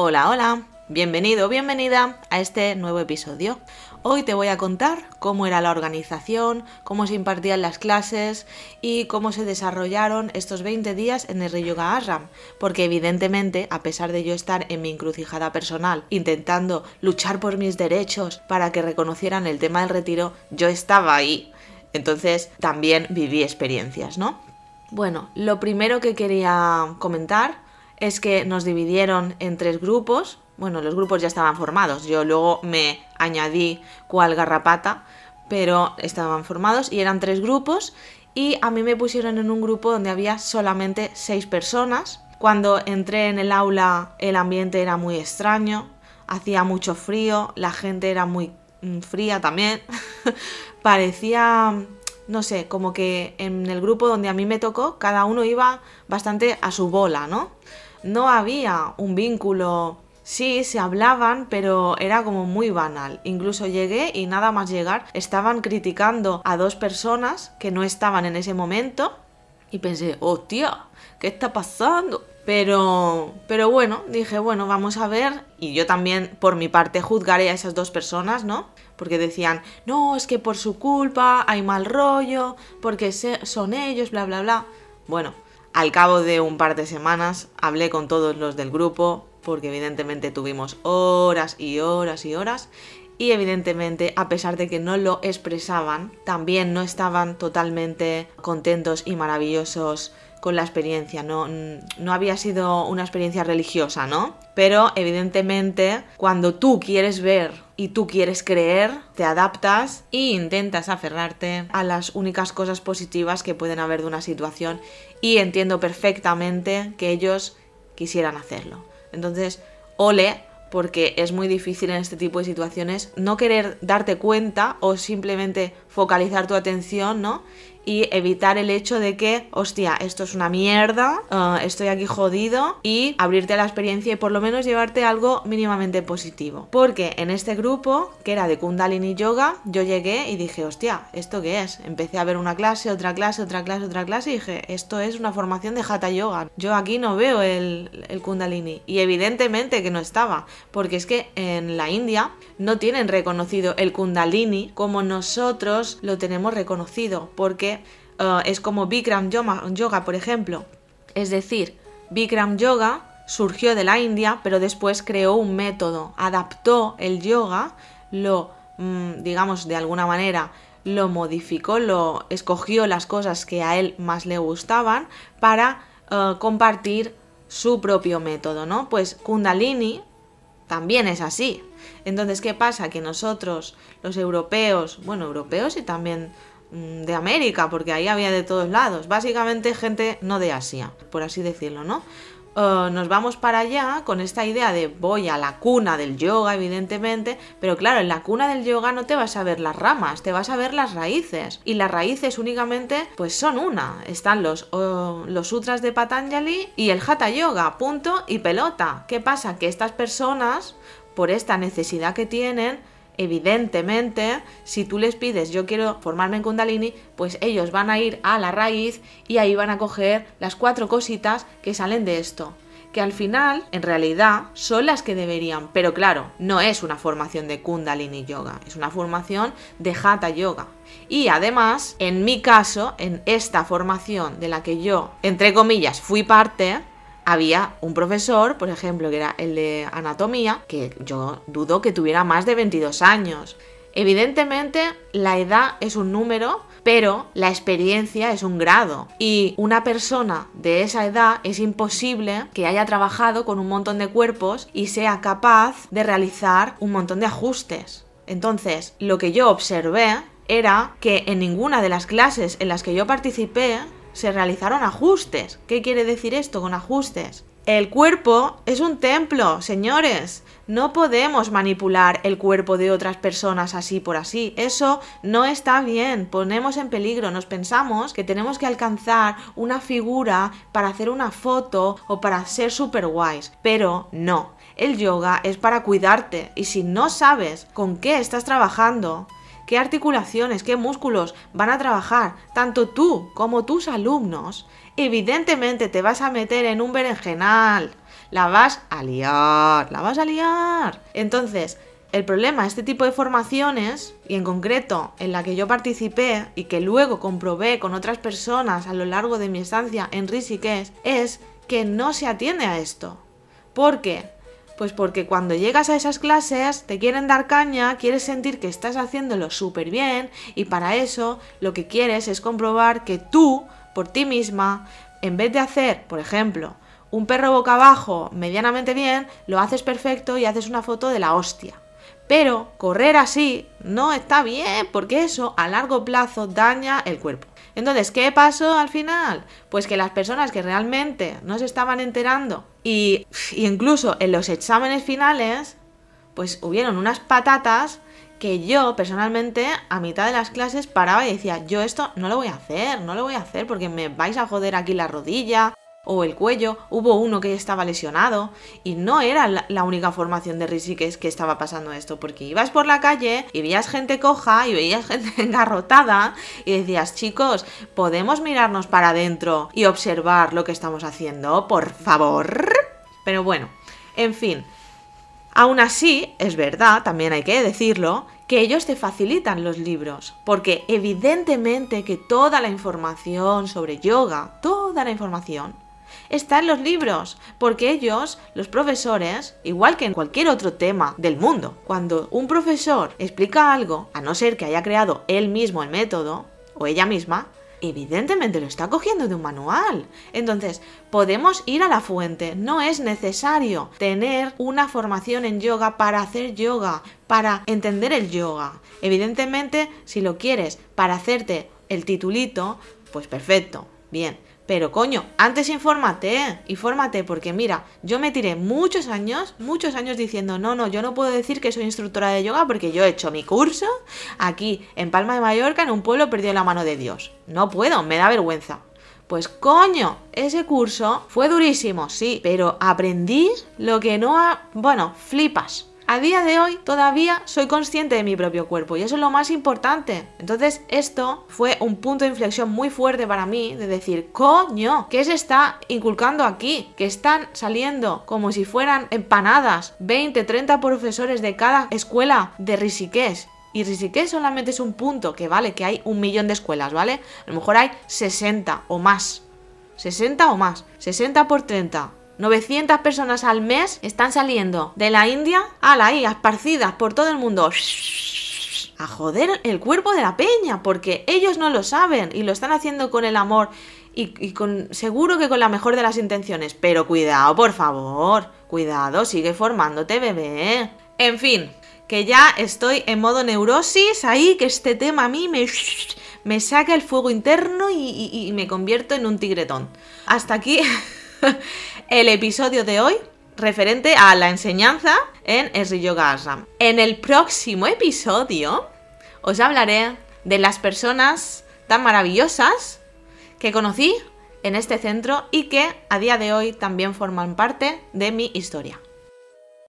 Hola, hola, bienvenido, bienvenida a este nuevo episodio. Hoy te voy a contar cómo era la organización, cómo se impartían las clases y cómo se desarrollaron estos 20 días en el Yoga Ashram, porque evidentemente, a pesar de yo estar en mi encrucijada personal, intentando luchar por mis derechos para que reconocieran el tema del retiro, yo estaba ahí. Entonces también viví experiencias, ¿no? Bueno, lo primero que quería comentar es que nos dividieron en tres grupos. Bueno, los grupos ya estaban formados. Yo luego me añadí cual garrapata, pero estaban formados y eran tres grupos. Y a mí me pusieron en un grupo donde había solamente seis personas. Cuando entré en el aula el ambiente era muy extraño, hacía mucho frío, la gente era muy mm, fría también. Parecía no sé, como que en el grupo donde a mí me tocó, cada uno iba bastante a su bola, ¿no? No había un vínculo. Sí, se hablaban, pero era como muy banal. Incluso llegué y nada más llegar estaban criticando a dos personas que no estaban en ese momento y pensé, hostia, ¿qué está pasando? Pero, pero bueno, dije, bueno, vamos a ver. Y yo también, por mi parte, juzgaré a esas dos personas, ¿no? Porque decían, no, es que por su culpa hay mal rollo, porque son ellos, bla, bla, bla. Bueno, al cabo de un par de semanas hablé con todos los del grupo, porque evidentemente tuvimos horas y horas y horas, y evidentemente a pesar de que no lo expresaban, también no estaban totalmente contentos y maravillosos con la experiencia, no, no había sido una experiencia religiosa, ¿no? Pero evidentemente cuando tú quieres ver y tú quieres creer, te adaptas e intentas aferrarte a las únicas cosas positivas que pueden haber de una situación y entiendo perfectamente que ellos quisieran hacerlo. Entonces, ole, porque es muy difícil en este tipo de situaciones no querer darte cuenta o simplemente focalizar tu atención, ¿no? y evitar el hecho de que, hostia, esto es una mierda, eh, estoy aquí jodido y abrirte la experiencia y por lo menos llevarte algo mínimamente positivo. Porque en este grupo, que era de Kundalini Yoga, yo llegué y dije, hostia, ¿esto qué es? Empecé a ver una clase, otra clase, otra clase, otra clase y dije, esto es una formación de Hatha Yoga. Yo aquí no veo el, el Kundalini y evidentemente que no estaba, porque es que en la India no tienen reconocido el Kundalini como nosotros lo tenemos reconocido, porque eh, es como Bikram Yoga, por ejemplo. Es decir, Bikram Yoga surgió de la India, pero después creó un método, adaptó el yoga, lo, mm, digamos, de alguna manera, lo modificó, lo escogió las cosas que a él más le gustaban para eh, compartir su propio método, ¿no? Pues Kundalini también es así. Entonces, ¿qué pasa? Que nosotros, los europeos, bueno, europeos y también Mm, de América, porque ahí había de todos lados. Básicamente gente no de Asia, por así decirlo, ¿no? Eh, nos vamos para allá con esta idea de voy a la cuna del yoga, evidentemente, pero claro, en la cuna del yoga no te vas a ver las ramas, te vas a ver las raíces. Y las raíces únicamente, pues son una. Están los, los sutras de Patanjali y el Hatha Yoga, punto y pelota. ¿Qué pasa? Que estas personas, por esta necesidad que tienen, evidentemente, si tú les pides yo quiero formarme en Kundalini, pues ellos van a ir a la raíz y ahí van a coger las cuatro cositas que salen de esto. Que al final, en realidad, son las que deberían. Pero claro, no es una formación de Kundalini Yoga, es una formación de Hatha Yoga. Y además, en mi caso, en esta formación de la que yo, entre comillas, fui parte, había un profesor, por ejemplo, que era el de anatomía, que yo dudo que tuviera más de 22 años. Evidentemente, la edad es un número, pero la experiencia es un grado. Y una persona de esa edad es imposible que haya trabajado con un montón de cuerpos y sea capaz de realizar un montón de ajustes. Entonces, lo que yo observé era que en ninguna de las clases en las que yo participé se realizaron ajustes. ¿Qué quiere decir esto con ajustes? El cuerpo es un templo, señores. No podemos manipular el cuerpo de otras personas así por así. Eso no está bien. Ponemos en peligro. Nos pensamos que tenemos que alcanzar una figura para hacer una foto o para ser super guays. Pero no. El yoga es para cuidarte. Y si no sabes con qué estás trabajando, qué articulaciones, qué músculos van a trabajar, tanto tú como tus alumnos, evidentemente te vas a meter en un berenjenal. la vas a liar, la vas a liar. Entonces, el problema este tipo de formaciones, y en concreto en la que yo participé y que luego comprobé con otras personas a lo largo de mi estancia en Rishikesh, es que no se atiende a esto. ¿Por qué? Pues porque cuando llegas a esas clases te quieren dar caña, quieres sentir que estás haciéndolo súper bien y para eso lo que quieres es comprobar que tú, por ti misma, en vez de hacer, por ejemplo, un perro boca abajo medianamente bien, lo haces perfecto y haces una foto de la hostia. Pero correr así no está bien porque eso a largo plazo daña el cuerpo. Entonces, ¿qué pasó al final? Pues que las personas que realmente no se estaban enterando y, incluso en los exámenes finales, pues hubieron unas patatas que yo personalmente a mitad de las clases paraba y decía, yo esto no lo voy a hacer, no lo voy a hacer porque me vais a joder aquí la rodilla, o el cuello, hubo uno que estaba lesionado y no era la, única formación de Rishikesh que estaba pasando esto, porque ibas por la calle y veías gente coja y veías gente engarrotada y decías, chicos, ¿podemos mirarnos para adentro y observar lo que estamos haciendo? Por favor. Pero bueno, en fin. Aún así, es verdad, también hay que decirlo, que ellos te facilitan los libros, porque evidentemente que toda la información sobre yoga, toda la información, está en los libros, porque ellos, los profesores, igual que en cualquier otro tema del mundo, cuando un profesor explica algo, a no ser que haya creado él mismo el método, o ella misma, evidentemente lo está cogiendo de un manual. Entonces, podemos ir a la fuente. No es necesario tener una formación en yoga para hacer yoga, para entender el yoga. Evidentemente, si lo quieres para hacerte el titulito, pues perfecto, bien. Pero coño, antes infórmate, infórmate, porque mira, yo me tiré muchos años, muchos años diciendo, no, no, yo no puedo decir que soy instructora de yoga porque yo he hecho mi curso aquí en Palma de Mallorca, en un pueblo perdido en la mano de Dios. No puedo, me da vergüenza. Pues coño, ese curso fue durísimo, sí, pero aprendí lo que no ha... Bueno, flipas. A día de hoy todavía soy consciente de mi propio cuerpo y eso es lo más importante. Entonces esto fue un punto de inflexión muy fuerte para mí de decir, coño, ¿qué se está inculcando aquí? Que están saliendo como si fueran empanadas 20, 30 profesores de cada escuela de Rishikesh. Y Rishikesh solamente es un punto, que vale, que hay un millón de escuelas, ¿vale? A lo mejor hay 60 o más. 60 o más. 60 por 30. 900 personas al mes están saliendo de la India a la I, esparcidas por todo el mundo. A joder el cuerpo de la peña, porque ellos no lo saben y lo están haciendo con el amor y, con seguro que con la mejor de las intenciones. Pero cuidado, por favor, cuidado, sigue formándote, bebé. En fin, que ya estoy en modo neurosis ahí, que este tema a mí me, me saca el fuego interno y, y me convierto en un tigretón. Hasta aquí el episodio de hoy referente a la enseñanza en Sri Yoga. En el próximo episodio os hablaré de las personas tan maravillosas que conocí en este centro y que a día de hoy también forman parte de mi historia.